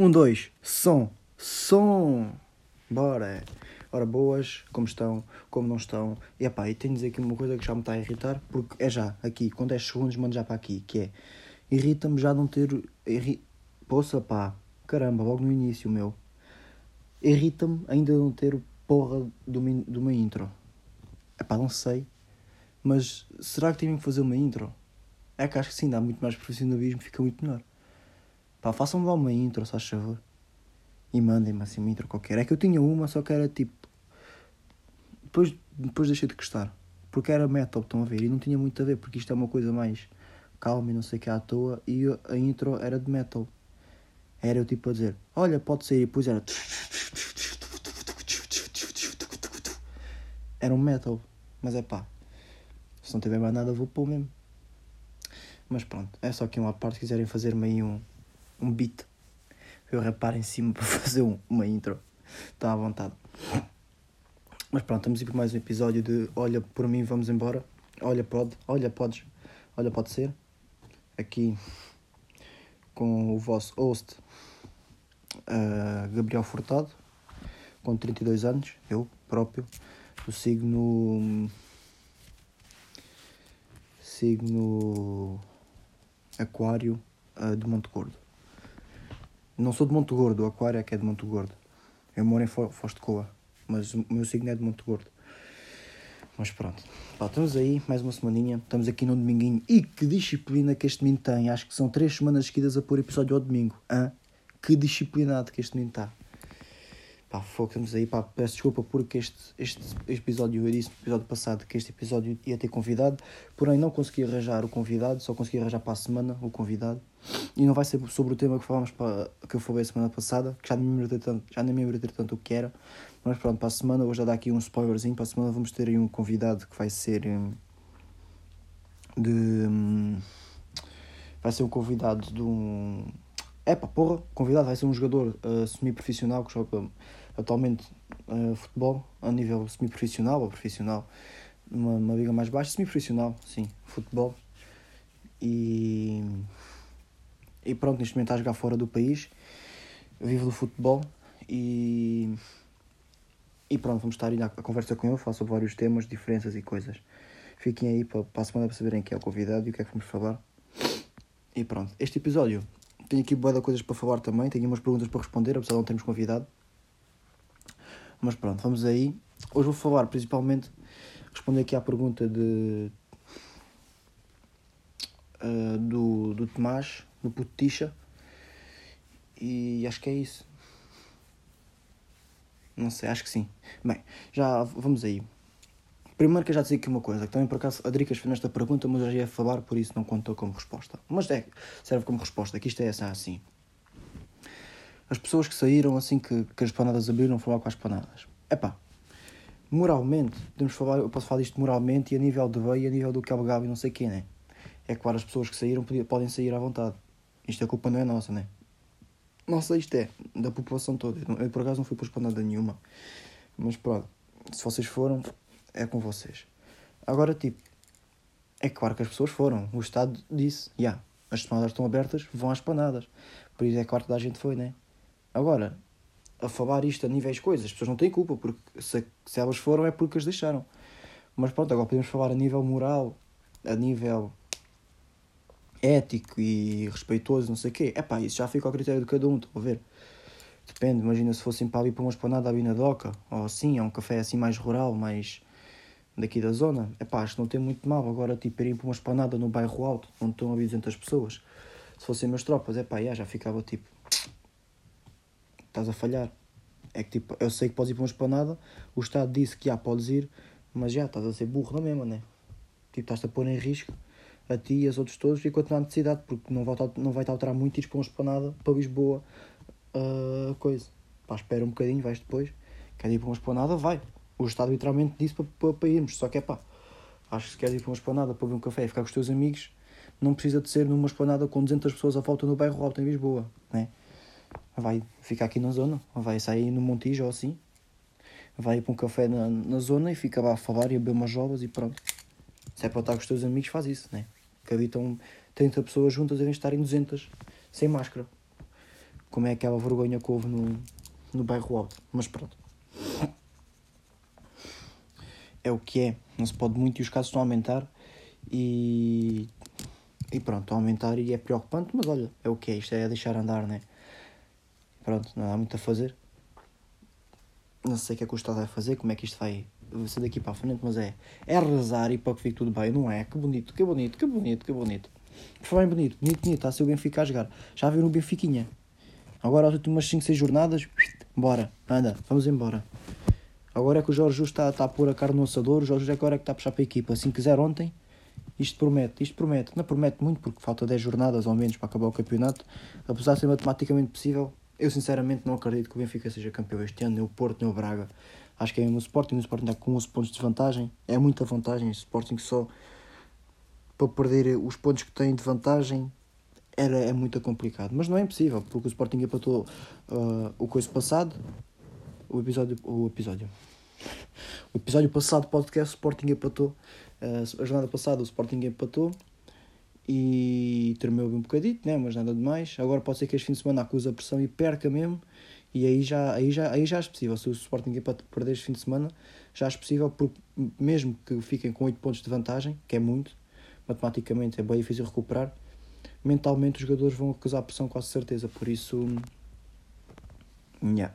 Um, dois, som, som. Bora. Ora, boas, como estão, como não estão. E epá, e tenho de dizer aqui uma coisa que já me está a irritar, porque é já, aqui, com 10 segundos, mando já para aqui, que é, irrita-me já não ter, irri... poça pá, caramba, logo no início, meu. Irrita-me ainda não ter porra de uma, de uma intro. Epá, não sei, mas será que tenho que fazer uma intro? É que acho que sim, dá muito mais profissionalismo, fica muito melhor. Pá, façam-me lá uma intro, se faz favor. E mandem-me assim uma intro qualquer. É que eu tinha uma, só que era tipo. Depois, depois deixei de gostar. Porque era metal, estão a ver? E não tinha muito a ver, porque isto é uma coisa mais calma e não sei o que à toa. E a intro era de metal. Era eu tipo a dizer: Olha, pode ser. E depois era. Era um metal. Mas é pá. Se não tiver mais nada, vou pôr mesmo. Mas pronto, é só aqui uma parte. Se quiserem fazer-me aí um um beat. Eu reparo em cima para fazer um, uma intro. Está à vontade. Mas pronto, estamos aí para mais um episódio de Olha por mim, vamos embora. Olha, pode, olha, podes, olha, pode ser. Aqui com o vosso host uh, Gabriel Furtado, com 32 anos, eu próprio, o signo. signo. Aquário uh, de Monte Gordo. Não sou de Monte Gordo, o Aquário é que é de Monte Gordo. Eu moro em Foz de Coa, mas o meu signo é de Monte Gordo. Mas pronto, Pá, estamos aí, mais uma semaninha, estamos aqui no dominguinho. E que disciplina que este menino tem, acho que são três semanas seguidas a pôr episódio ao domingo. Hã? Que disciplinado que este menino está. Pá, focamos aí, pá, peço desculpa porque este, este episódio, eu disse no episódio passado que este episódio ia ter convidado, porém não consegui arranjar o convidado, só consegui arranjar para a semana o convidado. E não vai ser sobre o tema que falámos para, que eu falei a semana passada, que já nem me lembro tanto, já nem me lembro tanto o que era. Mas pronto, para a semana, vou já dar aqui um spoilerzinho, para a semana vamos ter aí um convidado que vai ser hum, de. Hum, vai ser um convidado de um é pá, porra, convidado vai ser um jogador uh, semi-profissional que joga atualmente uh, futebol a nível semi-profissional ou profissional, numa, uma liga mais baixa, semi-profissional, sim, futebol. E, e pronto, neste momento está a jogar fora do país, vivo do futebol e, e pronto, vamos estar aí a conversa com ele, falar sobre vários temas, diferenças e coisas. Fiquem aí para, para a semana para saberem quem é o convidado e o que é que vamos falar. E pronto, este episódio tenho aqui boa de coisas para falar também, tenho umas perguntas para responder, apesar de não termos convidado. Mas pronto, vamos aí. Hoje vou falar principalmente, responder aqui à pergunta de uh, do, do Tomás, do Puticha. E acho que é isso. Não sei, acho que sim. Bem, já vamos aí. Primeiro que eu já disse aqui uma coisa, que também por acaso a Dricas fez nesta pergunta, mas eu já ia falar, por isso não contou como resposta. Mas é, serve como resposta, que isto é assim. As pessoas que saíram assim que, que as panadas abriram foram lá com as panadas. É pá, moralmente, podemos falar, eu posso falar disto moralmente e a nível de veio, a nível do que é e não sei quem, né? É claro, as pessoas que saíram podem sair à vontade. Isto a culpa não é nossa, né? Nossa, isto é da população toda. Eu por acaso não fui para espanada nenhuma. Mas pronto, se vocês foram, é com vocês. Agora, tipo, é claro que as pessoas foram. O Estado disse, já, yeah, as tomadas estão abertas, vão às panadas. Por isso é claro que a gente foi, né? Agora, a falar isto a níveis coisas, as pessoas não têm culpa, porque se, se elas foram é porque as deixaram. Mas pronto, agora podemos falar a nível moral, a nível ético e respeitoso, não sei o quê. É pá, isso já fica ao critério de cada um, estou a ver. Depende, imagina se fossem para ali para uma espanada ali na doca, ou assim, é um café assim mais rural, mais daqui da zona, é pá, acho não tem muito mal. Agora, tipo, irem para uma espanada no bairro alto, onde estão a 200 pessoas, se fossem meus tropas, é pá, já, já ficava tipo, estás a falhar. É que tipo, eu sei que podes ir para uma espanada, o Estado disse que já podes ir, mas já estás a ser burro na mesma, né? Tipo, estás-te a pôr em risco a ti e aos outros todos enquanto não há necessidade, porque não vai, não vai te alterar muito ir para uma espanada para Lisboa, uh, coisa. Pá, espera um bocadinho, vais depois. Quer ir para uma esplanada, vai o Estado literalmente disse para, para, para irmos, só que é pá, acho que se queres ir para uma esplanada para beber um café e ficar com os teus amigos, não precisa de ser numa esplanada com 200 pessoas à volta no bairro alto em Lisboa, né? Vai ficar aqui na zona, vai sair no Montijo ou assim, vai ir para um café na, na zona e fica lá a falar e a beber umas jovas e pronto. Se é para estar com os teus amigos, faz isso, né? Que habitam 30 pessoas juntas, devem estar em 200, sem máscara. como é aquela vergonha que houve no, no bairro alto. Mas pronto. É o que é, não se pode muito e os casos estão a aumentar e, e pronto, estão a aumentar e é preocupante, mas olha, é o que é, isto é deixar andar, né? Pronto, não há muito a fazer. Não sei o que é que o Estado vai fazer, como é que isto vai ser daqui para a frente, mas é, é rezar e para que fique tudo bem, não é? Que bonito, que bonito, que bonito, que bonito. Foi bem bonito, bonito, bonito, está a ser o Benfica a jogar. Já viram o Benfiquinha? Agora as últimas 5, 6 jornadas, bora, anda, vamos embora. Agora é que o Jorge Justo está, está a pôr a carne no assador, o Jorge Justo agora é que está a puxar para a equipa. Assim quiser ontem, isto promete, isto promete. Não promete muito porque falta 10 jornadas ou menos para acabar o campeonato. Apesar de ser matematicamente possível, eu sinceramente não acredito que o Benfica seja campeão este ano, nem o Porto, nem o Braga. Acho que é o Sporting, o Sporting está com 11 pontos de vantagem. É muita vantagem, o Sporting só para perder os pontos que tem de vantagem era, é muito complicado. Mas não é impossível, porque o Sporting empatou uh, o coisa passado, o episódio, o episódio, o episódio passado do podcast, o Sporting empatou. Uh, a jornada passada, o Sporting empatou e tremeu um bocadito, né? mas nada de mais. Agora pode ser que este fim de semana acuse a pressão e perca mesmo. E aí já, aí já, aí já é possível. Se o Sporting perder este fim de semana, já é possível, porque mesmo que fiquem com 8 pontos de vantagem, que é muito, matematicamente é bem difícil recuperar, mentalmente os jogadores vão acusar pressão com certeza. Por isso, yeah.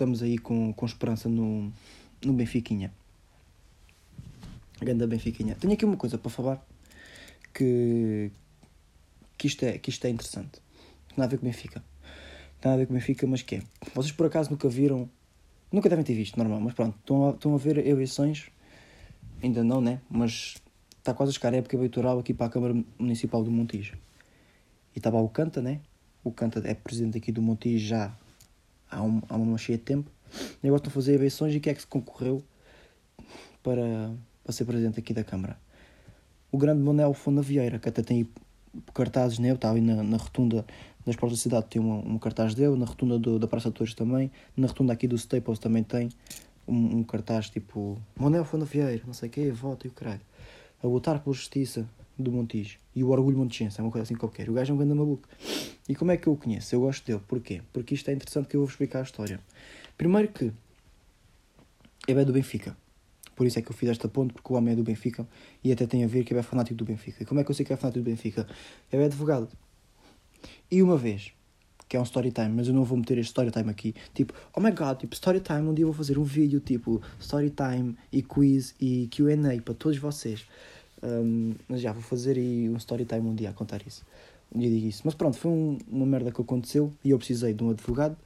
Estamos aí com, com esperança no, no Benfiquinha. Ganda Benfiquinha. Tenho aqui uma coisa para falar que, que, isto, é, que isto é interessante. Nada a ver com Benfica. Nada a ver com Benfica, mas que é. Vocês por acaso nunca viram. Nunca devem ter visto, normal, mas pronto. Estão a, estão a ver eleições. Ainda não, né? Mas está quase a chegar a época eleitoral aqui para a Câmara Municipal do Montijo. E estava o Canta, né? O Canta é presidente aqui do Montijo já há, um, há uma cheia de tempo. E agora estão a fazer eleições e quem é que se concorreu para, para ser presidente aqui da Câmara? O grande Manuel Fonda Vieira, que até tem cartazes, né? Eu estava aí na, na rotunda das portas da cidade, tem um, um cartaz dele, na rotunda do, da Praça de Torres também, na rotunda aqui do Staples também tem um, um cartaz tipo Manuel Fonda Vieira, não sei o quê, voto e o caralho. A lutar pela justiça do Montijo e o orgulho montigense, é uma coisa assim qualquer. O gajo é um grande maluco. E como é que eu o conheço? Eu gosto dele. Porquê? Porque isto é interessante que eu vou explicar a história. Primeiro que ele é do Benfica. Por isso é que eu fiz esta ponte, porque o homem é do Benfica e até tem a ver que ele é fanático do Benfica. E como é que eu sei que é fanático do Benfica? Ele é advogado. E uma vez, que é um story time, mas eu não vou meter este story time aqui. Tipo, oh my god, tipo, story time, um dia eu vou fazer um vídeo tipo story time e quiz e QA para todos vocês. Um, mas já vou fazer aí um story time um dia a contar isso. Um dia digo isso. Mas pronto, foi um, uma merda que aconteceu e eu precisei de um advogado.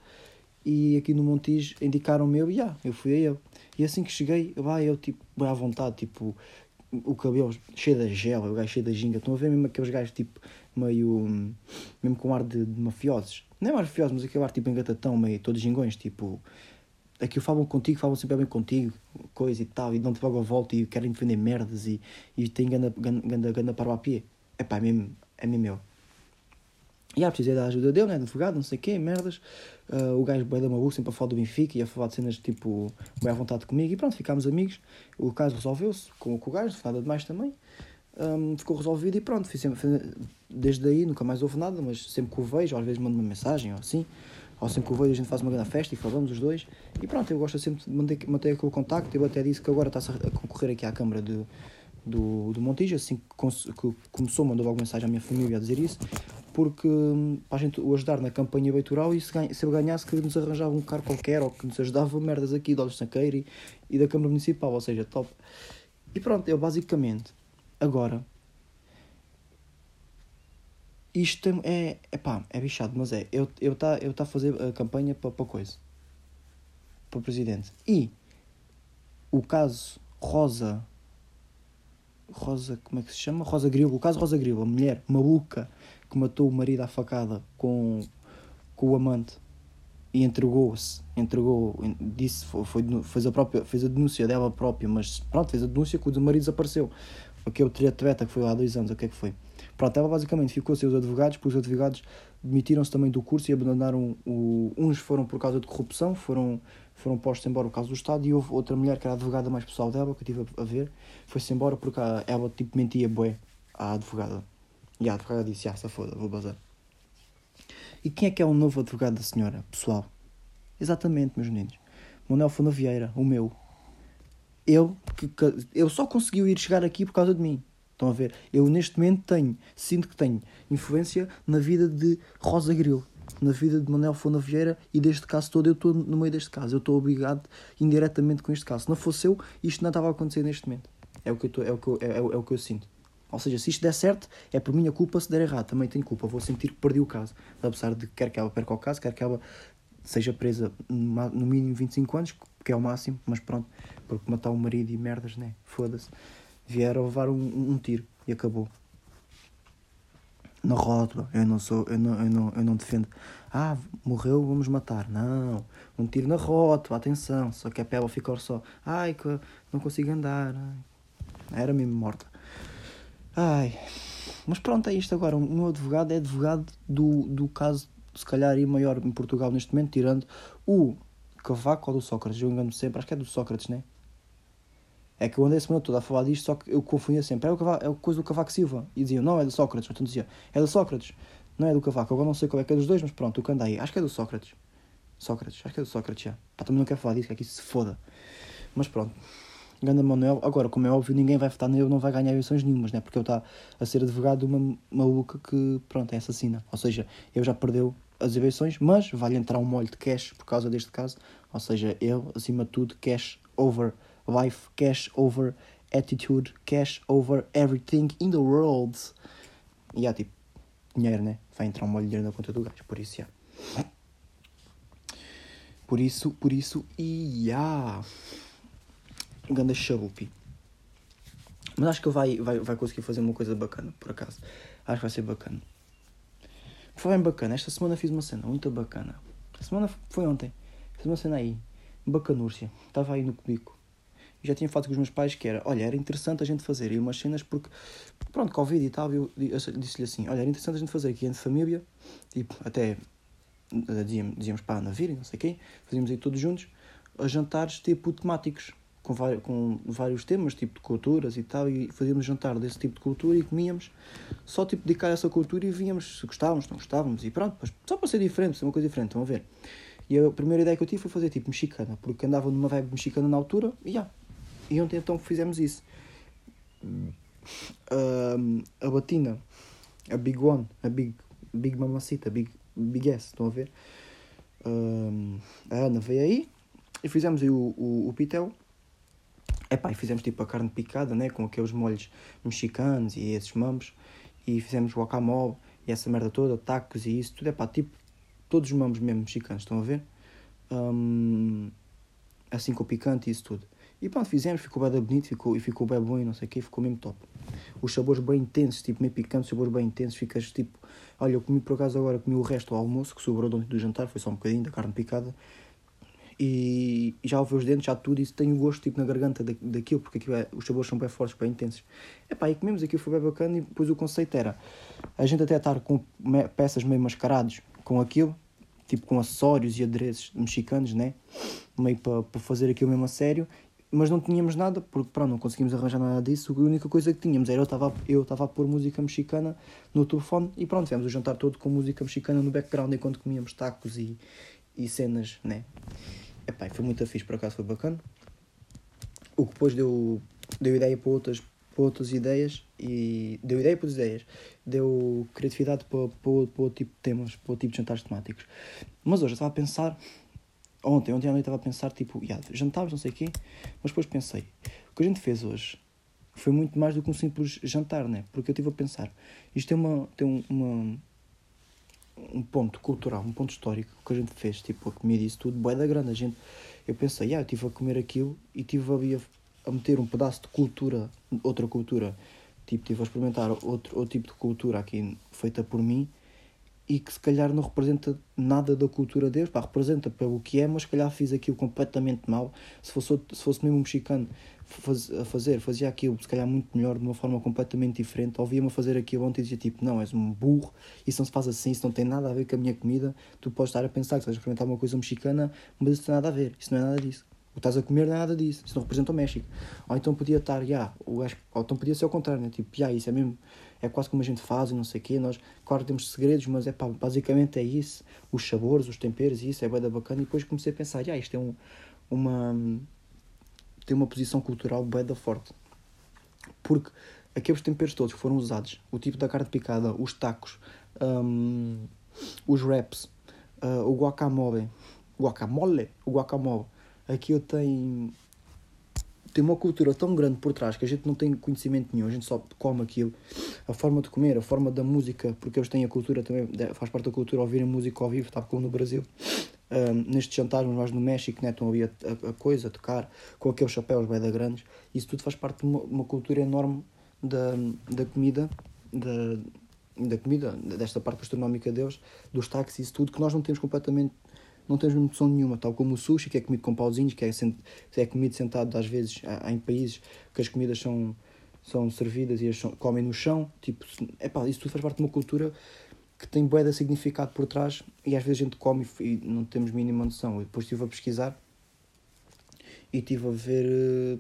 E aqui no Montijo indicaram-me eu e yeah, eu fui a ele. E assim que cheguei, vai eu tipo, bem à vontade, tipo, o cabelo cheio de gel, o gajo cheio de ginga. Estão a ver mesmo aqueles gajos tipo, meio. mesmo com ar de, de mafiosos. Não é mafiosos, mas aquele ar tipo engatatão, meio todos gingões, tipo aqui falam contigo, falam sempre bem contigo, coisa e tal, e dão-te logo a volta e querem defender merdas e, e têm ganda, ganda, ganda para o pé. É pá, é mesmo, é mesmo meu. E já precisei da ajuda dele, né, de advogado, não sei o quê, merdas. Uh, o gajo bem da maluco, sempre a falar do Benfica e a falar de cenas tipo, bem à vontade comigo. E pronto, ficámos amigos. O caso resolveu-se com, com o gajo, nada demais também. Um, ficou resolvido e pronto, fiz sempre, desde aí nunca mais houve nada, mas sempre que o vejo, às vezes mando uma mensagem ou assim, ou sempre que vejo a gente faz uma grande festa e falamos os dois. E pronto, eu gosto sempre de manter, manter aquele contacto. Eu até disse que agora está-se a concorrer aqui à Câmara de, do, do Montijo, assim que, que começou, mandou logo mensagem à minha família a dizer isso, porque hum, para a gente o ajudar na campanha eleitoral e se, ganha, se ganhasse que nos arranjava um carro qualquer ou que nos ajudava merdas aqui de Olhos Sanqueiro e, e da Câmara Municipal, ou seja, top. E pronto, eu basicamente, agora, isto é, é pá, é bichado, mas é, eu estou eu tá, eu tá a fazer a campanha para, para coisa, para o presidente. E o caso Rosa Rosa, como é que se chama? Rosa Grilo, o caso Rosa Grilo, a mulher maluca que matou o marido à facada com, com o amante e entregou-se, entregou, disse, foi, foi, fez, a própria, fez a denúncia dela própria, mas pronto, fez a denúncia que o marido desapareceu. Aquele triatleta que foi lá há dois anos, o que é que foi? Pronto, ela basicamente ficou sem os advogados, porque os advogados demitiram-se também do curso e abandonaram o. Uns foram por causa de corrupção, foram foram postos embora por causa do Estado e houve outra mulher que era a advogada mais pessoal dela, que eu estive a ver, foi-se embora porque ela tipo mentia bué à advogada. E a advogada disse, ah, se foda, vou bazar. E quem é que é o novo advogado da senhora, pessoal? Exatamente, meus meninos. Manuel Fona Vieira, o meu. Eu, que, que, eu só conseguiu ir chegar aqui por causa de mim. Estão a ver? Eu neste momento tenho, sinto que tenho influência na vida de Rosa Grilo, na vida de Manuel Fona Vieira e deste caso todo eu estou no meio deste caso. Eu estou obrigado indiretamente com este caso. Se não fosse eu, isto não estava a acontecer neste momento. É o que eu, tô, é o que eu, é, é, é o que eu sinto. Ou seja, se isto der certo, é por minha culpa, se der errado, também tenho culpa. Vou sentir que perdi o caso. Apesar de quer que ela perca o caso, quer que ela seja presa no mínimo 25 anos, que é o máximo, mas pronto, porque matar o marido e merdas, né? Foda-se. Vieram levar um, um tiro e acabou. Na rótula, eu não sou, eu não, eu não, eu não defendo. Ah, morreu, vamos matar. Não, um tiro na rótula, atenção. Só que a pele ficou só. Ai, que não consigo andar. Era mesmo morta. Ai, mas pronto, é isto agora. O meu advogado é advogado do, do caso, se calhar, e maior em Portugal neste momento, tirando o Cavaco ou do Sócrates. Eu engano-me sempre, acho que é do Sócrates, né? É que eu andei a semana toda a falar disto, só que eu confundia sempre. É, o Cavaco, é a coisa do Cavaco Silva. E diziam, não, é do Sócrates. Então dizia, é do Sócrates. Não é do Cavaco. Agora não sei qual é que é dos dois, mas pronto, o que aí. Acho que é do Sócrates. Sócrates, acho que é do Sócrates, já. Pá, também não quero falar disso, que é que isso se foda. Mas pronto. Ganda Manuel. Agora, como é óbvio, ninguém vai votar nele, não vai ganhar eleições nenhumas, né? Porque ele está a ser advogado de uma maluca que, pronto, é assassina. Ou seja, ele já perdeu as eleições, mas vai-lhe entrar um molho de cash por causa deste caso. Ou seja, ele, acima de tudo, cash over life, cash over attitude, cash over everything in the world. E há tipo, dinheiro, né? Vai entrar um molho de dinheiro na conta do gajo, por isso, já. Por isso, por isso, e yeah ganda. Mas acho que vai, vai, vai conseguir fazer uma coisa bacana, por acaso. Acho que vai ser bacana. Foi bem bacana. Esta semana fiz uma cena muito bacana. A semana foi ontem. Fiz uma cena aí. Bacanúrcia. Estava aí no cubico. Já tinha falado com os meus pais que era, olha, era interessante a gente fazer aí umas cenas porque, pronto, Covid e tal, eu, eu disse-lhe assim, olha, era interessante a gente fazer aqui entre família, tipo, até dizíamos, dizíamos para a Ana não sei quê, fazíamos aí todos juntos, a jantares tipo temáticos com, vários, com vários temas, tipo de culturas e tal, e fazíamos jantar desse tipo de cultura e comíamos só tipo dedicar essa cultura e víamos se gostávamos, não gostávamos, e pronto, só para ser diferente, ser uma coisa diferente, a ver? E a primeira ideia que eu tive foi fazer tipo mexicana, porque andava numa vibe mexicana na altura, e já. E ontem então fizemos isso. A Batina, a Big One, a Big, Big Mamacita, Big, Big S, estão a ver? A Ana veio aí e fizemos aí o, o, o Pitel Epá, e fizemos tipo a carne picada, né? Com aqueles molhos mexicanos e esses mambos. E fizemos guacamole e essa merda toda, tacos e isso tudo. Epá, tipo, todos os mambos mesmo mexicanos, estão a ver? Um, assim com picante e isso tudo. E pronto, fizemos, ficou bem bonito ficou, e ficou bem bom e não sei o que, ficou mesmo top. Os sabores bem intensos, tipo meio picantes, sabores bem intensos, ficas tipo. Olha, eu comi por acaso agora, comi o resto do almoço que sobrou do, jantar, foi só um bocadinho da carne picada e, já ouvi os dentes, já tudo, e tenho gosto tipo, na garganta da, daquilo, porque aquilo é, os sabores são bem fortes, bem intensos. Epá, e comemos aquilo, foi bem bacana, e depois o conceito era a gente até estar com peças meio mascarados com aquilo, tipo com acessórios e adereços mexicanos, né? Meio para pa fazer aquilo mesmo a sério, mas não tínhamos nada, porque pronto, não conseguimos arranjar nada disso. A única coisa que tínhamos era eu estava eu estava a pôr música mexicana no telefone e pronto, fizemos o jantar todo com música mexicana no background enquanto comíamos tacos e, e cenas, né? Epá, foi muito fixe, por acaso foi bacana. O que depois deu, deu ideia para outras, para outras ideias e deu ideia para outras ideias, deu criatividade para, para, para outro tipo de temas, para outro tipo de jantares temáticos. Mas hoje eu estava a pensar, ontem, ontem à noite estava a pensar, tipo, yeah, jantámos, não sei o quê, mas depois pensei, o que a gente fez hoje foi muito mais do que um simples jantar, né? Porque eu estive a pensar, isto tem uma, tem uma, um ponto cultural, um ponto histórico que a gente fez, tipo, a comida e isso tudo, boé da grande. A gente, eu pensei, ah, eu estive a comer aquilo e estive ali a, a meter um pedaço de cultura, outra cultura, tipo, estive a experimentar outro, outro tipo de cultura aqui feita por mim e que se calhar não representa nada da cultura deles, pá, representa pelo que é, mas se calhar fiz aquilo completamente mal. Se fosse, se fosse mesmo um mexicano faz, a fazer, fazia aquilo se calhar muito melhor, de uma forma completamente diferente. Ouvia-me fazer aquilo ontem e dizia tipo: Não, és um burro, isso não se faz assim, isso não tem nada a ver com a minha comida. Tu podes estar a pensar que estás a experimentar uma coisa mexicana, mas isso não tem nada a ver, isso não é nada disso. O que estás a comer não é nada disso, isso não representa o México. Ou então podia estar, já, yeah, ou então podia ser ao contrário, né? tipo, já, yeah, isso é mesmo, é quase como a gente faz e não sei o quê, nós, claro, temos segredos, mas é pá, basicamente é isso, os sabores, os temperos, isso é bem bacana, e depois comecei a pensar, yeah, isto é um, uma, tem uma posição cultural bem da forte. Porque aqueles temperos todos que foram usados, o tipo da carne picada, os tacos, um, os wraps, uh, o guacamole, guacamole, o guacamole, aquilo tem tem uma cultura tão grande por trás que a gente não tem conhecimento nenhum, a gente só come aquilo. A forma de comer, a forma da música, porque eles têm a cultura também, faz parte da cultura ouvirem música ao vivo, está como no Brasil. Um, nestes jantares, mas mais no México, né, estão ali a, a, a coisa, a tocar, com aqueles chapéus bem da grandes. Isso tudo faz parte de uma, uma cultura enorme da, da comida, da, da comida, desta parte gastronómica deles, dos táxis, isso tudo, que nós não temos completamente, não temos noção nenhuma, tal como o sushi, que é comido com pauzinhos, que é, sent, é comido sentado, às vezes, há, em países que as comidas são, são servidas e as são, comem no chão, tipo, epá, isso tudo faz parte de uma cultura que tem bué de significado por trás e às vezes a gente come e não temos mínima noção. Eu depois estive a pesquisar e estive a ver eh,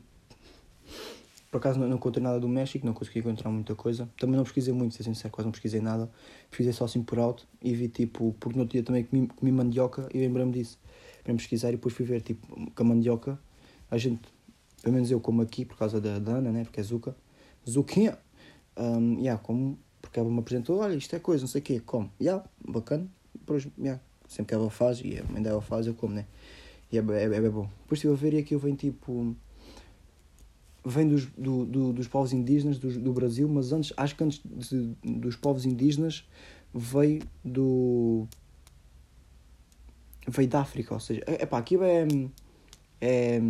por acaso não, não encontrei nada do México, não consegui encontrar muita coisa. Também não pesquisei muito, ser sincero, quase não pesquisei nada. Pesquisei só assim por alto e vi tipo, porque no outro dia também comi, comi mandioca e lembrei-me disso. Para pesquisar e depois fui ver, tipo, com a mandioca, a gente, pelo menos eu como aqui, por causa da Dana, né, porque é Zuca, Zuquinha, um, yeah, como, porque ela me apresentou, olha, isto é coisa, não sei o quê, como, yeah, bacana, depois, yeah, sempre que ela faz, e a mãe dela faz, eu como, né, e é, é, é, é bom. Depois estive a ver e aqui eu venho tipo vem dos, do, do, dos povos indígenas do, do Brasil, mas antes, acho que antes de, dos povos indígenas veio do. veio da África, ou seja, é pá, aquilo é. é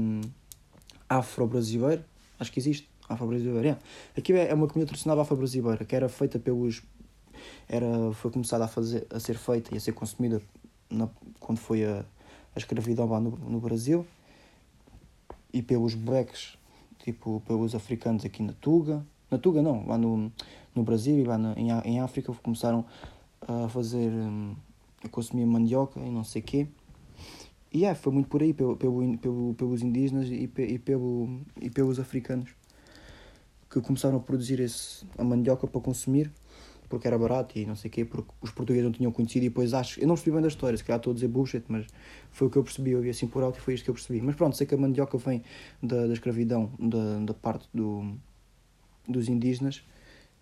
afro-brasileiro, acho que existe, afro-brasileiro, é. Aquilo é, é uma comida tradicional afro-brasileira que era feita pelos. Era, foi começada a, fazer, a ser feita e a ser consumida na, quando foi a, a escravidão lá no, no Brasil e pelos blacks tipo pelos africanos aqui na Tuga, na Tuga não, lá no, no Brasil e lá na, em, em África começaram a fazer, hum, a consumir mandioca e não sei o quê. E é, foi muito por aí, pelo, pelo, pelo, pelos indígenas e, e, pelo, e pelos africanos que começaram a produzir esse, a mandioca para consumir porque era barato e não sei o quê, porque os portugueses não tinham conhecido e depois acho, eu não percebi bem da história, se calhar estou a dizer bullshit, mas foi o que eu percebi, eu vi assim por alto e foi isto que eu percebi. Mas pronto, sei que a mandioca vem da, da escravidão da, da parte do, dos indígenas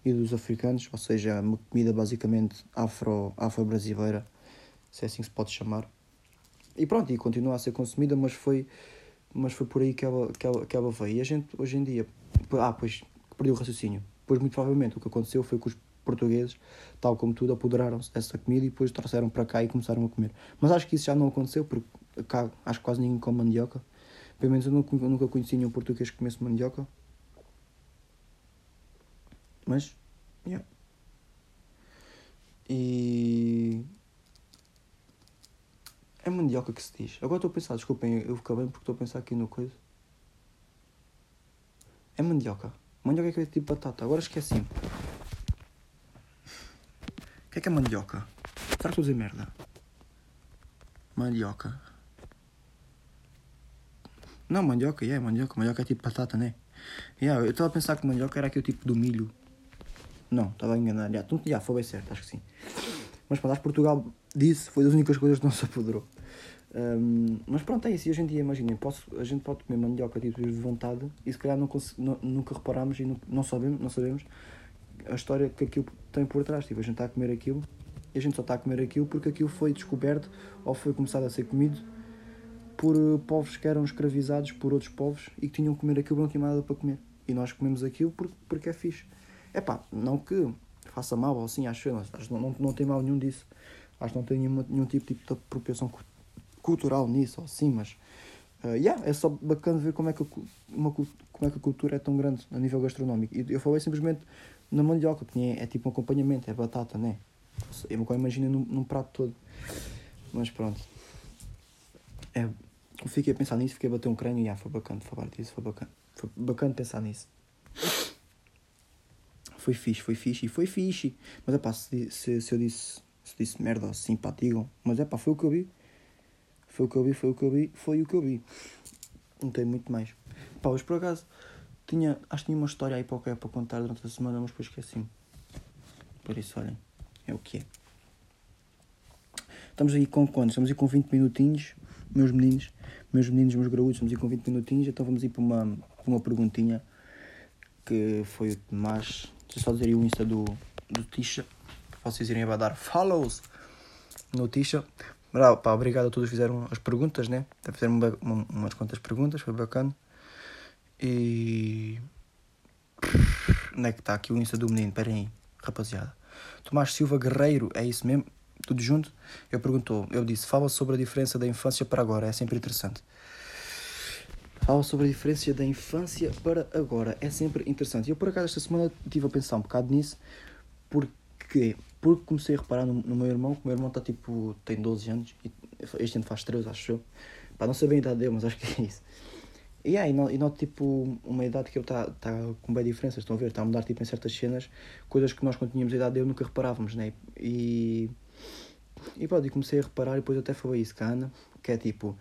e dos africanos, ou seja, uma comida basicamente afro, afro-brasileira, se é assim que se pode chamar. E pronto, e continua a ser consumida, mas foi, mas foi por aí que ela, que, ela, que ela veio. E a gente, hoje em dia, ah, pois, perdi o raciocínio. Pois, muito provavelmente, o que aconteceu foi que os portugueses, tal como tudo, apoderaram-se dessa comida e depois trouxeram para cá e começaram a comer. Mas acho que isso já não aconteceu, porque cá acho que quase ninguém come mandioca. Pelo menos eu nunca, conheci nenhum português que comesse mandioca. Mas, yeah. E. É mandioca que se diz. Agora estou a pensar, desculpem, eu bem porque estou a pensar aqui no coisa. É mandioca. Mandioca é que é tipo batata. Agora esqueci-me que é que é mandioca? Será que estou a dizer merda? Mandioca. Não, mandioca, é, yeah, mandioca. Mandioca é tipo batata, né? Yeah, eu estava a pensar que mandioca era aquele tipo do milho. Não, estava a enganar. Já, yeah, yeah, foi bem certo, acho que sim. Mas pronto, acho que Portugal disse, foi das únicas coisas que não se apoderou. Um, mas pronto, é isso. E hoje em dia, imaginem, posso, a gente pode comer mandioca tipo de vontade e se calhar não, não, nunca reparamos e não, sabemos, não sabemos a história que aquilo tem por trás. Tipo, a gente está a comer aquilo e a gente só está a comer aquilo porque aquilo foi descoberto ou foi começado a ser comido por uh, povos que eram escravizados por outros povos e que tinham que comer aquilo não tinham nada para comer. E nós comemos aquilo porque, porque é fixe. É pá, não que faça mal ou assim, acho que não, não, não tem mal nenhum disso. Acho que não tem nenhum, nenhum tipo, tipo de apropriação cultural nisso ou assim, mas uh, yeah, é só bacana ver como é, que a, uma, como é que a cultura é tão grande a nível gastronómico. E eu falei simplesmente na mandioca, porque é, é tipo um acompanhamento, é batata, né? Eu me imagino num, num prato todo. Mas pronto. É, fiquei a pensar nisso, fiquei a bater um crânio e ah, foi bacana falar disso, foi bacana. Foi bacana pensar nisso. Foi fixe, foi fixe foi fixe. Mas é pá, se, se, se, eu disse, se disse merda assim. Mas é pá, foi o que eu vi. Foi o que eu vi, foi o que eu vi, foi o que eu vi. não tem muito mais. Pá, hoje por acaso tinha, acho que tinha uma história aí para, para contar durante a semana, mas depois esqueci-me. Por isso, olhem, é o que é. Estamos aí com quantos? Estamos aí com 20 minutinhos, meus meninos, meus meninos, meus graúdos, estamos aí com 20 minutinhos, então vamos ir para uma, uma perguntinha que foi o Tomás. Deixa só dizer aí o Insta do, do Tisha, para vocês irem a dar follows no Tisha. Pá, obrigado a todos que fizeram as perguntas, né? Fizeram uma, umas quantas perguntas, foi bacana. E. Onde é que está aqui o Insta do menino? Esperem aí, rapaziada. Tomás Silva Guerreiro, é isso mesmo? Tudo junto? Eu perguntou, eu disse, fala sobre a diferença da infância para agora, é sempre interessante. Fala sobre a diferença da infância para agora, é sempre interessante. Eu por acaso esta semana estive a pensar um bocado nisso, porque, porque comecei a reparar no, no meu irmão, que o meu irmão está tipo, tem 12 anos, e este ano faz 13, acho eu. Pá, não sei bem a idade dele, mas acho que é isso. E aí, e noto tipo uma idade que eu está tá com bem diferenças, estão a ver? Está a mudar tipo em certas cenas, coisas que nós quando tínhamos idade dele nunca reparávamos, né? E. E pode comecei a reparar e depois até falei isso, Cana, que é tipo.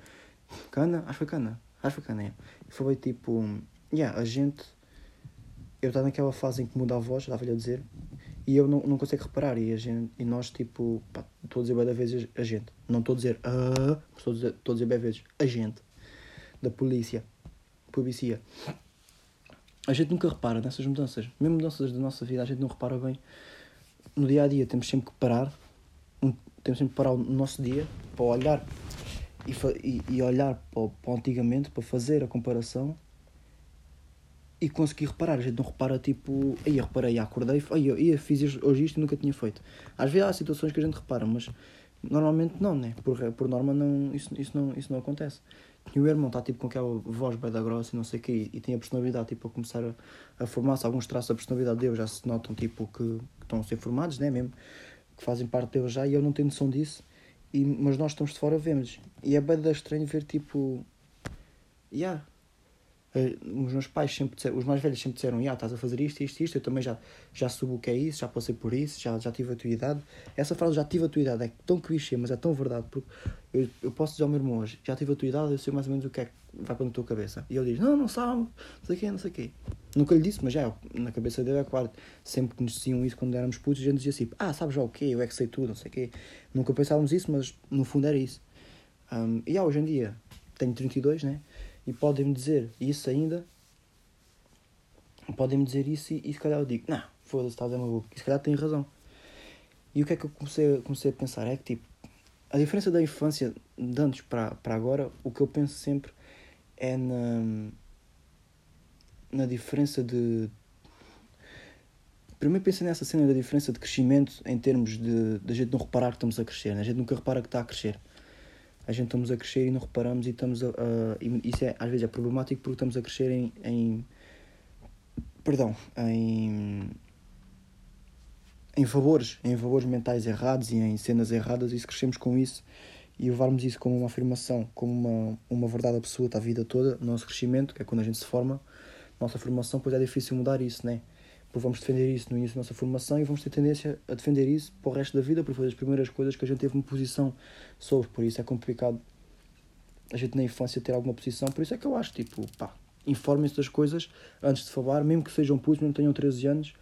Cana? Acho que Cana. Acho que Cana, é. E falei tipo. Yeah, a gente. Eu estava naquela fase em que muda a voz, estava-lhe a dizer, e eu não, não consigo reparar. E, a gente, e nós, tipo, pá, estou a dizer bem vezes a gente. Não estou a dizer a, uh, estou a dizer, estou a dizer vezes a gente. Da polícia A gente nunca repara nessas mudanças. Mesmo mudanças da nossa vida, a gente não repara bem. No dia a dia temos sempre que parar, temos sempre que parar o nosso dia para olhar e, e, olhar para, para antigamente, para fazer a comparação e conseguir reparar. A gente não repara tipo, aí eu reparei, acordei, aí eu fiz hoje isto e nunca tinha feito. Às vezes há situações que a gente repara, mas normalmente não, né? Por, por norma não, isso, isso, não, isso não acontece. E o irmão está tipo com aquela voz bem da grossa e não sei o quê, e, tem a personalidade tipo a começar a, a formar-se. Alguns traços da personalidade dele já se notam tipo que, que, estão a ser formados, né? Mesmo que fazem parte dele já, e eu não tenho noção disso. E, mas nós estamos de fora, vemos. E é bem estranho ver tipo. Yeah, eh, os meus pais sempre disseram, os mais velhos sempre disseram, ah, estás a fazer isto, isto, isto, eu também já, já soube o que é isso, já passei por isso, já, já tive a tua idade. Essa frase, já tive a tua idade, é tão clichê, mas é tão verdade, porque eu, eu posso dizer ao meu irmão hoje, já tive a tua idade, eu sei mais ou menos o que é que vai para na tua cabeça. E ele diz, não, não sabe, não sei o quê, não sei o quê. Nunca lhe disse, mas já, na cabeça dele é claro, sempre que nos diziam isso quando éramos putos, a gente dizia assim, ah, sabes já o quê, eu é que sei tudo, não sei o quê. Nunca pensávamos isso, mas no fundo era isso. Um, e ah, hoje em dia, tenho 32, né? E podem-me dizer isso ainda, podem-me dizer isso e, e se calhar eu digo, não, foda-se, estás a maluco. E se calhar tem razão. E o que é que eu comecei, comecei a pensar? É que tipo, a diferença da infância de antes para, para agora, o que eu penso sempre é na, na diferença de. Primeiro pensei nessa cena da diferença de crescimento em termos de, de a gente não reparar que estamos a crescer, né? a gente nunca repara que está a crescer. A gente estamos a crescer e não reparamos e estamos a. a e isso é, às vezes é problemático porque estamos a crescer em, em perdão, em, em favores, em valores mentais errados e em cenas erradas, e se crescemos com isso e levarmos isso como uma afirmação, como uma, uma verdade absoluta a vida toda, nosso crescimento, que é quando a gente se forma, nossa formação, pois é difícil mudar isso, né? Porque vamos defender isso no início da nossa formação e vamos ter tendência a defender isso para o resto da vida, porque foi as primeiras coisas que a gente teve uma posição sobre, por isso é complicado a gente na infância ter alguma posição, por isso é que eu acho, tipo, pá, informem-se das coisas antes de falar, mesmo que sejam putos, mesmo que tenham 13 anos,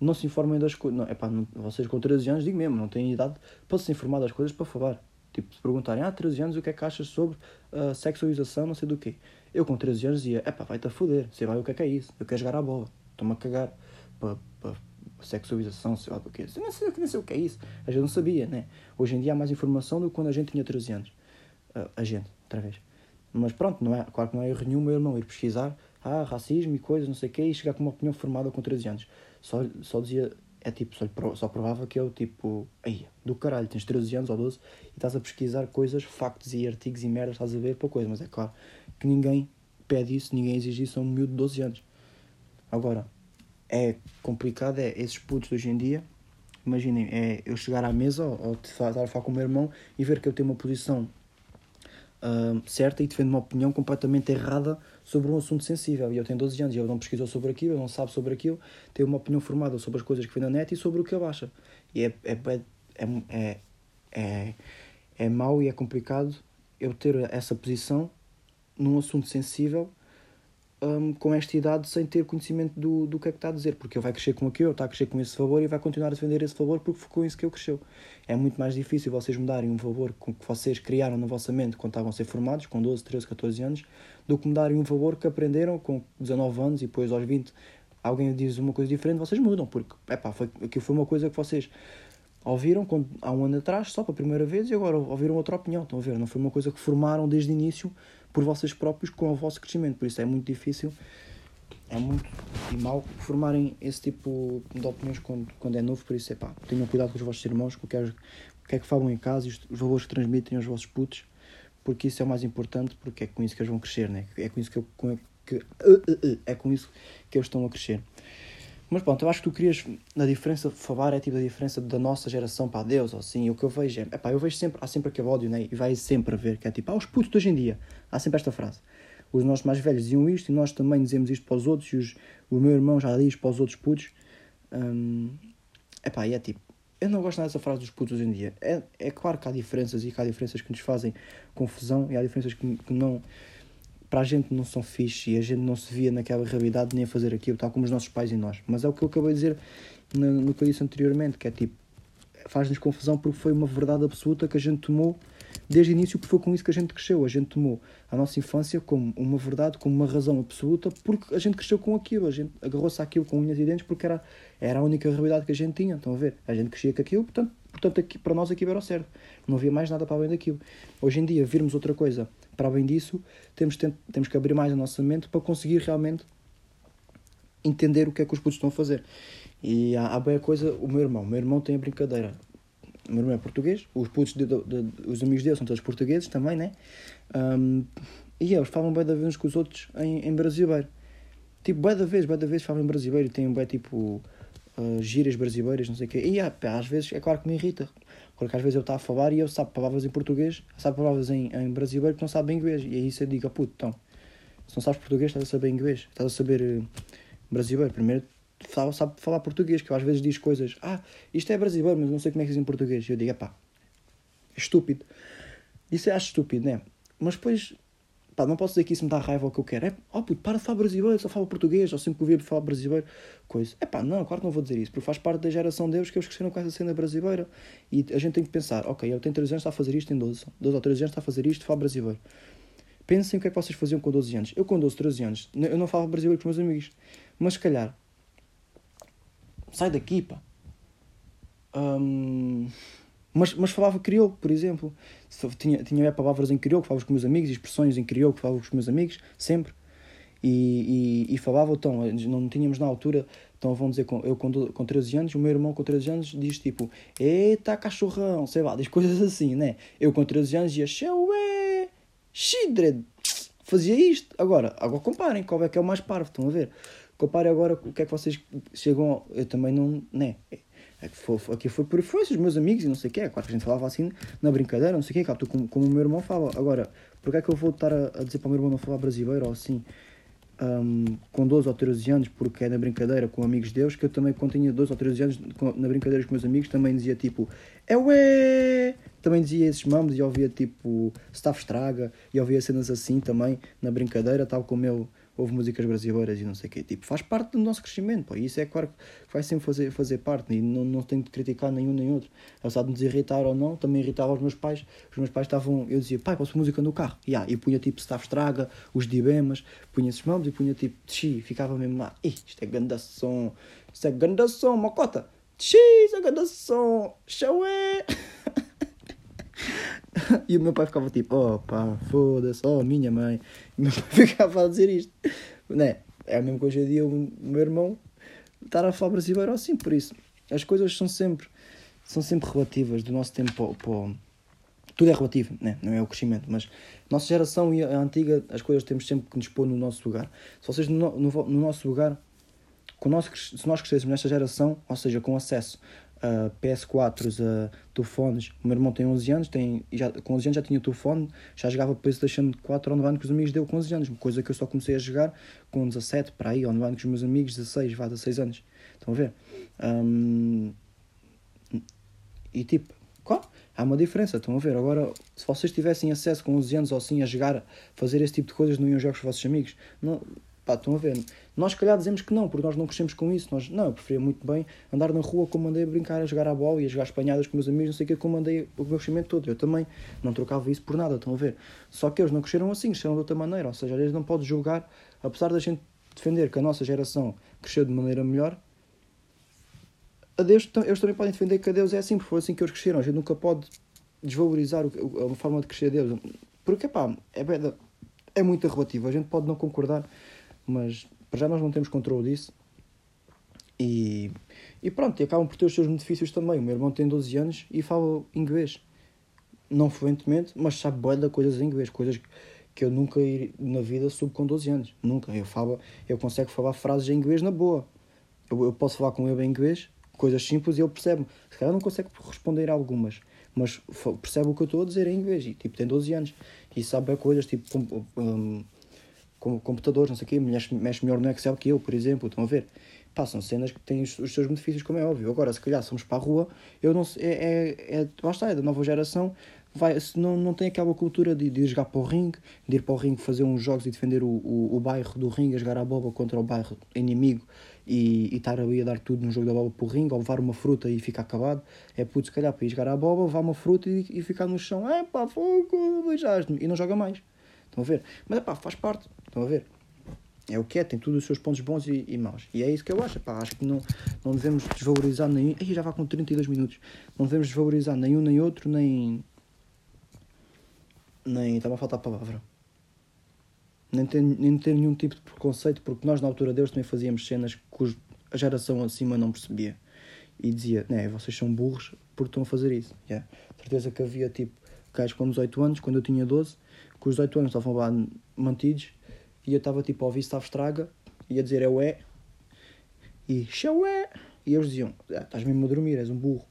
não se informem das coisas. Não, epá, não, vocês com 13 anos, digo mesmo, não têm idade para se informar das coisas para falar. Tipo, se perguntarem, ah, 13 anos, o que é que achas sobre uh, sexualização, não sei do quê. Eu com 13 anos dizia, epá, vai-te a foder, você vai o que é que é isso, eu quero jogar a bola, estou-me a cagar para, sexualização, sei lá do quê. Eu nem sei, nem sei o que é isso, a gente não sabia, né? Hoje em dia há mais informação do que quando a gente tinha 13 anos. Uh, a gente, outra vez. Mas pronto, não é, claro que não é erro nenhum meu irmão ir pesquisar ah, racismo e coisas, não sei o quê, e chegar com uma opinião formada com 13 anos. Só, só dizia, é tipo, só, só provava que eu, tipo, aí, do caralho, tens 13 anos ou 12 e estás a pesquisar coisas, factos e artigos e merdas, estás a ver para coisa, mas é claro que ninguém pede isso, ninguém exige isso a um miúdo de 12 anos. Agora, é complicado, é esses putos de hoje em dia, imaginem, é eu chegar à mesa ou, ou estar a falar com o meu irmão e ver que eu tenho uma posição uh, certa e defendo uma opinião completamente errada sobre um assunto sensível. E eu tenho 12 anos e ele não pesquisou sobre aquilo, ele não sabe sobre aquilo, tem uma opinião formada sobre as coisas que vê na net e sobre o que ele acha. E é, é, é, é, é, é mau e é complicado eu ter essa posição num assunto sensível um, com esta idade sem ter conhecimento do, do que é que está a dizer, porque ele vai crescer com aquilo, está a crescer com esse favor e vai continuar a defender esse favor porque foi com isso que ele cresceu. É muito mais difícil vocês mudarem um valor que vocês criaram na vossa mente quando estavam a ser formados, com 12, 13, 14 anos, do que mudarem um valor que aprenderam com 19 anos e depois aos 20 alguém diz uma coisa diferente, vocês mudam, porque epá, foi, aquilo foi uma coisa que vocês ouviram quando, há um ano atrás, só para a primeira vez, e agora ouviram outra opinião. Estão a ver? Não foi uma coisa que formaram desde o início por vocês próprios com o vosso crescimento. Por isso é muito difícil, é muito e mal formarem esse tipo de opiniões quando, quando é novo. Por isso é pá, tenham cuidado com os vossos irmãos, com o que é, o que, é que falam em casa os, os valores que transmitem aos vossos putos, porque isso é o mais importante, porque é com isso que eles vão crescer, né? é com isso que, eu, com, que uh, uh, uh, é com isso que eles estão a crescer. Mas pronto, eu acho que tu querias, na diferença, falar é tipo a diferença da nossa geração para Deus, ou assim, o que eu vejo é, epá, eu vejo sempre, há sempre aquele ódio, né? E vai sempre a ver, que é tipo, ah, os putos de hoje em dia, há sempre esta frase. Os nossos mais velhos diziam isto e nós também dizemos isto para os outros, e os, o meu irmão já diz para os outros putos. Hum, epá, e é tipo, eu não gosto nada dessa frase dos putos hoje em dia. É, é claro que há diferenças e que há diferenças que nos fazem confusão e há diferenças que, que não para a gente não são fixe e a gente não se via naquela realidade nem a fazer aquilo, tal como os nossos pais e nós. Mas é o que eu acabei de dizer no, no que eu disse anteriormente, que é tipo, faz-nos confusão porque foi uma verdade absoluta que a gente tomou desde o início, porque foi com isso que a gente cresceu. A gente tomou a nossa infância como uma verdade, como uma razão absoluta, porque a gente cresceu com aquilo, a gente agarrou-se àquilo com unhas e dentes porque era, era a única realidade que a gente tinha. Estão a ver? A gente crescia com aquilo, portanto, portanto aqui, para nós aquilo era o certo. Não havia mais nada para além daquilo. Hoje em dia, virmos outra coisa para além disso, temos, temos que abrir mais a nossa mente para conseguir realmente entender o que é que os putos estão a fazer. E há, há bem a coisa, o meu irmão, o meu irmão tem a brincadeira. O meu irmão é português, os putos, de, de, de, os amigos dele são todos portugueses também, né? Um, e eles falam bem da vez uns com os outros em, em brasileiro. Tipo, bem da vez, bem da vez falam em brasileiro, tem bem tipo uh, gírias brasileiras, não sei o quê. E às vezes é claro que me irrita, porque às vezes eu estava a falar e eu sabe palavras em português, sabe palavras em, em brasileiro que não sabe inglês. E aí você diga, puto, então, se não sabes português, estás a saber inglês, estás a saber uh, brasileiro. Primeiro sabe, sabe falar português, que eu às vezes diz coisas, ah, isto é brasileiro, mas não sei como é que diz em português. E eu digo, pá, estúpido. Isso eu acho estúpido, né? Mas depois Pá, não posso dizer que isso me dá raiva ao que eu quero. É, oh puto, para de falar brasileiro, só fala português, ou sempre que ouvia falar brasileiro, coisa. É pá, não, claro que não vou dizer isso, porque faz parte da geração deles que eles cresceram com essa cena brasileira. E a gente tem que pensar, ok, eu tenho 13 anos, está a fazer isto, tem 12, 12 ou 13 anos, está a fazer isto, fala brasileiro. Pensem o que é que vocês faziam com 12 anos. Eu com 12, 13 anos, eu não falo brasileiro com os meus amigos. Mas se calhar, sai daqui, pá. Hum, mas, mas falava crioulo, por exemplo. Tinha, tinha palavras em crioulo falava com os meus amigos, expressões em crioulo falava com os meus amigos, sempre. E, e, e falava, então, não tínhamos na altura, então vão dizer, eu com, com 13 anos, o meu irmão com 13 anos diz tipo, eita cachorrão, sei lá, diz coisas assim, né? Eu com 13 anos dizia, xeué, xidred, fazia isto. Agora, agora comparem, qual é que é o mais parvo, estão a ver? Comparem agora o que é que vocês chegam, eu também não, né? É que foi, aqui foi por influência dos meus amigos e não sei o quê. É claro que a gente falava assim na brincadeira, não sei o quê, claro, como, como o meu irmão fala. Agora, por que é que eu vou estar a, a dizer para o meu irmão não falar brasileiro ou assim, um, com 12 ou 13 anos, porque é na brincadeira com amigos deus, que eu também, quando tinha 12 ou 13 anos, na brincadeira com meus amigos, também dizia tipo, é ué! Também dizia esses mamos e ouvia tipo, staff estraga, e ouvia cenas assim também na brincadeira, tal como eu houve músicas brasileiras e não sei o quê. Tipo, faz parte do nosso crescimento, pô. E isso é claro que vai sempre fazer, fazer parte e não, não tenho de criticar nenhum nem outro. Apesar de nos irritar ou não, também irritava os meus pais. Os meus pais estavam, eu dizia, pai, posso música no carro? Yeah, eu punha tipo Staff Estraga, os Dibemas, punha esses mãos e punha tipo Txi, ficava mesmo lá, isto é ganda som, isto é ganda som, mocota, Txi, isto é ganda som, xaué. e o meu pai ficava tipo, oh pá, foda-se, oh minha mãe. E o meu pai ficava a dizer isto. Né? É a mesma coisa de eu, o meu irmão, estar a falar brasileiro assim, por isso. As coisas são sempre, são sempre relativas do nosso tempo para, tudo é relativo, né? não é o crescimento, mas nossa geração e a antiga, as coisas temos sempre que nos pôr no nosso lugar. Se vocês no, no, no nosso lugar, com nós, se nós crescêssemos nesta geração, ou seja, com acesso uh, PS4s, uh, telefones. O meu irmão tem 11 anos, tem, já, com 11 anos já tinha telefone, já jogava PlayStation 4 online com os amigos dele com 11 anos, coisa que eu só comecei a jogar com 17 para aí, online com os meus amigos, 16, vá, 16 anos. Estão a ver? Um, e tipo, Claro, há uma diferença, estão a ver. Agora, se vocês tivessem acesso com 11 anos ou assim a jogar, fazer esse tipo de coisas, não iam jogar com os vossos amigos. Não, pá, estão a ver. Nós, calhar, dizemos que não, porque nós não crescemos com isso. Nós, não, eu preferia muito bem andar na rua como andei a brincar, a jogar a bola e a jogar espanhadas com meus amigos, não sei o que, como andei o meu crescimento todo. Eu também não trocava isso por nada, estão a ver. Só que eles não cresceram assim, cresceram de outra maneira. Ou seja, eles não podem julgar, apesar da gente defender que a nossa geração cresceu de maneira melhor, a Deus, eles também podem defender que a Deus é assim, porque foi assim que eles cresceram. A gente nunca pode desvalorizar a forma de crescer Deus. Porque, pá, é, é muito relativo. A gente pode não concordar, mas para já nós não temos controle disso. E, e pronto, e acabam por ter os seus benefícios também. O meu irmão tem 12 anos e fala inglês. Não fluentemente, mas sabe boa de coisas em inglês. Coisas que eu nunca na vida soube com 12 anos. Nunca. Eu, falo, eu consigo falar frases em inglês na boa. Eu, eu posso falar com ele em inglês coisas simples e ele percebe. Se calhar não consegue responder algumas, mas percebe o que eu estou a dizer em inglês. E tipo, tem 12 anos e sabe coisas tipo com, um, com computadores, não sei o quê, mexe, mexe melhor no Excel que eu, por exemplo. Estão a ver? passam cenas que têm os, seus benefícios, como é óbvio. Agora, se calhar somos para a rua, eu não sei, é, é, é, lá é da nova geração, vai, não, não tem aquela cultura de, de jogar para o ringue, de ir para o ringue fazer uns jogos e defender o, o, o bairro do ringue, a jogar a bola contra o bairro inimigo e, e estar ali a dar tudo no jogo da bola para o ringue, ou levar uma fruta e ficar acabado. É puto, se calhar, para ir jogar a bola, levar uma fruta e, e ficar no chão, é pá, fogo, beijaste-me, e não joga mais. Estão a ver? Mas pá, faz parte, estão a ver? É o que é, tem todos os seus pontos bons e, e maus. E é isso que eu acho, pá, acho que não, não devemos desvalorizar nenhum. Ih, já vai com 32 minutos. Não devemos desvalorizar nenhum nem outro, nem, nem. Estava a faltar a palavra. Nem ter, nem ter nenhum tipo de preconceito, porque nós na altura deles também fazíamos cenas que a geração acima não percebia. E dizia, né, vocês são burros porque estão a fazer isso. Yeah. Certeza que havia tipo gajos com 18 anos, quando eu tinha 12, com os 18 anos estavam lá mantidos e eu estava tipo a ouvir estava estraga e a dizer é ué e xaué e eles diziam, ah, estás mesmo a dormir, és um burro.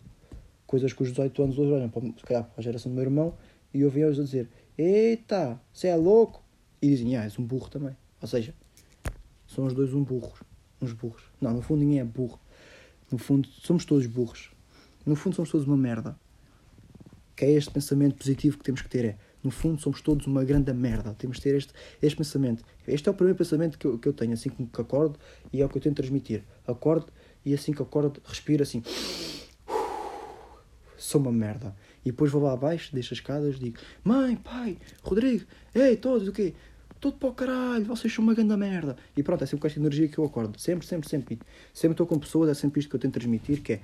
Coisas que os 18 anos hoje olham para, se calhar, para a geração do meu irmão e eu ouvia-os a dizer: Eita, você é louco! E dizem: Ah, és um burro também. Ou seja, são os dois um burros. Uns burros. Não, no fundo ninguém é burro. No fundo, somos todos burros. No fundo, somos todos uma merda. Que é este pensamento positivo que temos que ter: é no fundo, somos todos uma grande merda. Temos que ter este, este pensamento. Este é o primeiro pensamento que eu, que eu tenho, assim que acordo, e é o que eu tento transmitir. Acordo e assim que acordo, respiro assim. Sou uma merda. E depois vou lá abaixo, deixo as escadas, digo: Mãe, pai, Rodrigo, ei, todos, o quê? Tudo para o caralho, vocês são uma grande merda. E pronto, é sempre com esta energia que eu acordo. Sempre, sempre, sempre. Sempre estou com pessoas, é sempre isto que eu tento transmitir, que é,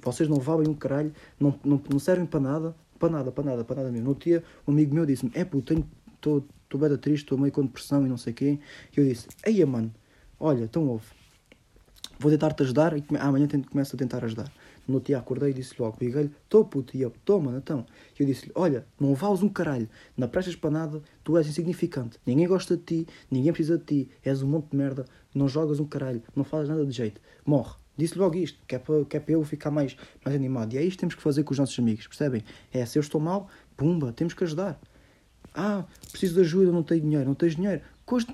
vocês não valem um caralho, não, não, não servem para nada, para nada, para nada, para nada mesmo. No dia, um amigo meu disse-me, é pô, estou bem triste, estou meio com depressão e não sei quê. E eu disse, eia mano, olha, então ouve, vou tentar-te ajudar e amanhã começo a tentar ajudar. No dia acordei e disse logo, liguei-lhe, estou puto, e eu, toma, então. E eu disse-lhe, olha, não vales um caralho, não prestas para nada, tu és insignificante, ninguém gosta de ti, ninguém precisa de ti, és um monte de merda, não jogas um caralho, não fazes nada de jeito, morre. Disse logo isto, que é para, que é para eu ficar mais, mais animado. E é isto que temos que fazer com os nossos amigos, percebem? É, se eu estou mal, pumba, temos que ajudar. Ah, preciso de ajuda, não tenho dinheiro, não tens dinheiro.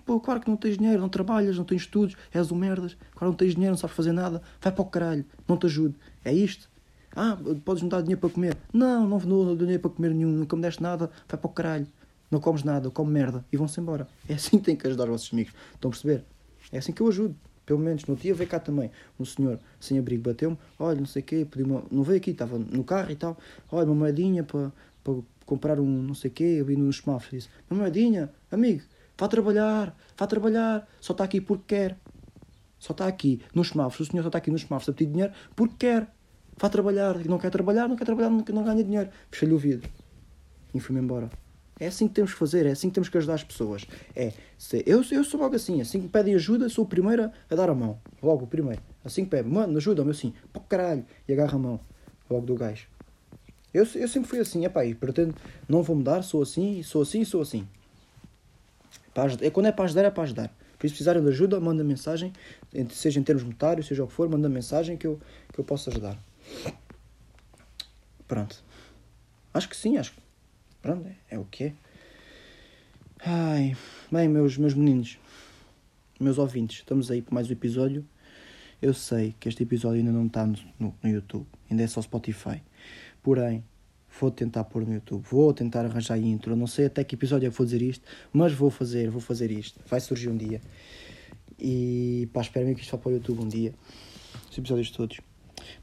Pô, claro que não tens dinheiro, não trabalhas, não tens estudos, és um merdas, claro não tens dinheiro, não sabes fazer nada, vai para o caralho, não te ajudo. É isto. Ah, podes me dar dinheiro para comer. Não, não, não dou dinheiro para comer nenhum, nunca me deste nada, vai para o caralho. Não comes nada, come merda e vão-se embora. É assim que tem que ajudar os vossos amigos. Estão a perceber? É assim que eu ajudo. Pelo menos no dia veio cá também um senhor sem abrigo bateu-me, olha, não sei o quê, pediu uma, não veio aqui, estava no carro e tal, olha, uma moedinha para, para comprar um não sei o quê, eu vi nos smartphones, disse, uma moedinha, amigo, Vá trabalhar, vá trabalhar, só está aqui porque quer. Só está aqui nos semáforos, o senhor só está aqui nos semáforos a pedir dinheiro porque quer. Vá trabalhar, não quer trabalhar, não quer trabalhar, não, não ganha dinheiro. Fechei-lhe o vidro e fui-me embora. É assim que temos que fazer, é assim que temos que ajudar as pessoas. É, se, eu, eu sou logo assim, assim que pedem ajuda, sou o primeiro a dar a mão. Logo, o primeiro. Assim que pede, mano, ajuda-me assim, pô caralho, e agarra a mão. Logo do gajo. Eu, eu sempre fui assim, é pá, e pretendo, não vou mudar, sou assim, sou assim, sou assim. Para é, quando é para ajudar, é para ajudar. Por isso, precisarem de ajuda, manda mensagem, seja em termos monetários, seja o que for, manda mensagem que eu, que eu posso ajudar. Pronto. Acho que sim, acho que. Pronto, é, o que é. Ai, bem, meus, meus meninos, meus ouvintes, estamos aí para mais um episódio. Eu sei que este episódio ainda não está no, no, no YouTube, ainda é só Spotify. Porém, vou tentar pôr no YouTube, vou tentar arranjar intro, não sei até que episódio é que vou dizer isto, mas vou fazer, vou fazer isto, vai surgir um dia. E pá, espero que isto vá para o YouTube um dia, os episódios todos.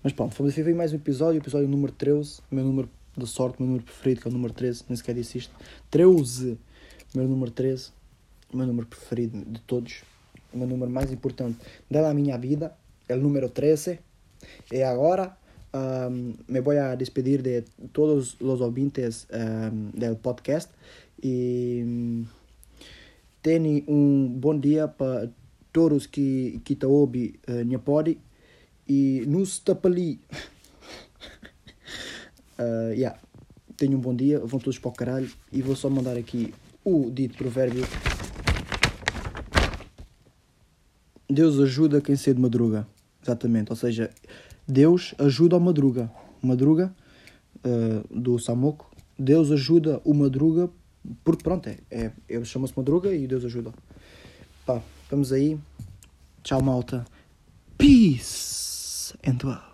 Mas pronto, vamos ver mais um episódio, episódio número 13, meu número de sorte, meu número preferido, que é o número 13, nem sequer disse isto. 13, meu número 13, meu número preferido de todos, o meu número mais importante da minha vida, é o número 13. E agora um, me voy a despedir de todos los ouvintes um, del podcast e um, tenha um bom dia para todos que, que te ouvem uh, pod e nos tapali. uh, yeah. Tenham um bom dia, vão todos para o caralho e vou só mandar aqui o dito provérbio. Deus ajuda quem cedo madruga. Exatamente, ou seja, Deus ajuda o Madruga. Madruga, uh, do Samoco. Deus ajuda o Madruga, porque pronto, é, é, ele chama-se Madruga e Deus ajuda. Pá, aí. Tchau, malta. Peace and love.